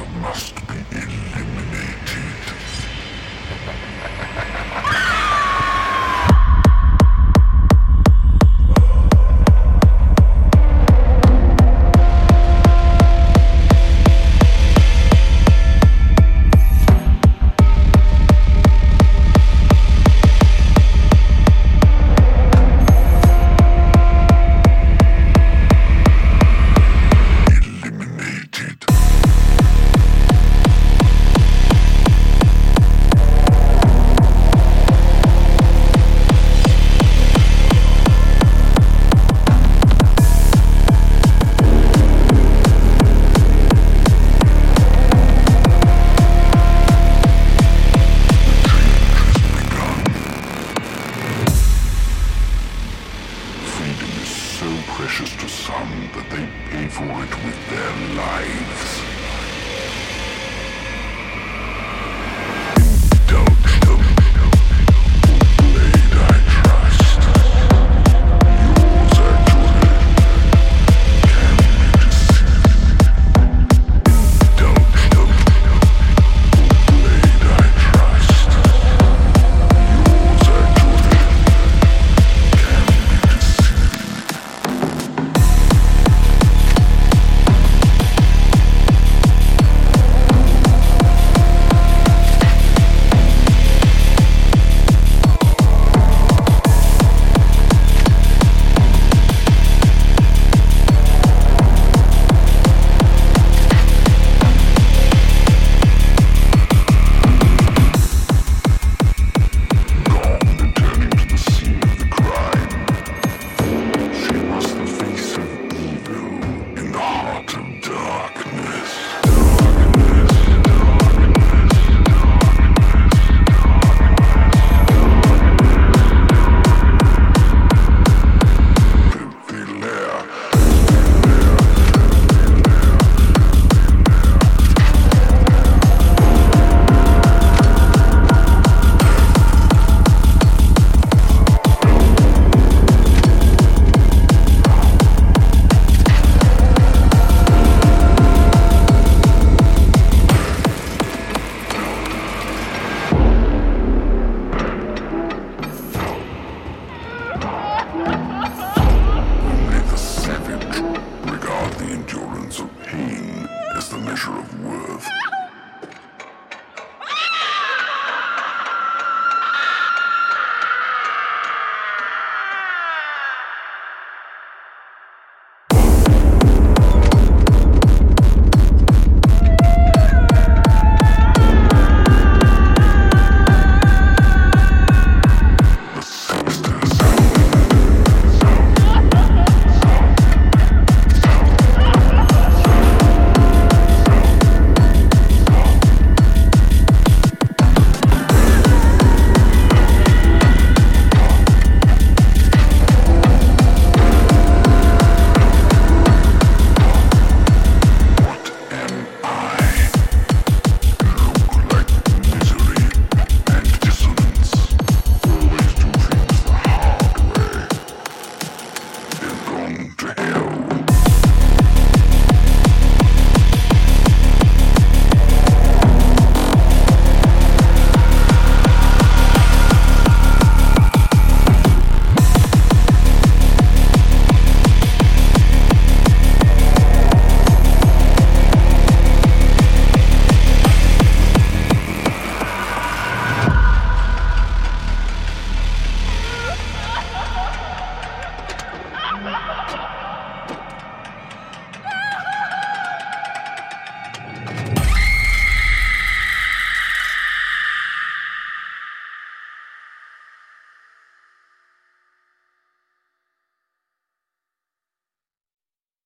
must be eliminated. precious to some that they pay for it with their lives.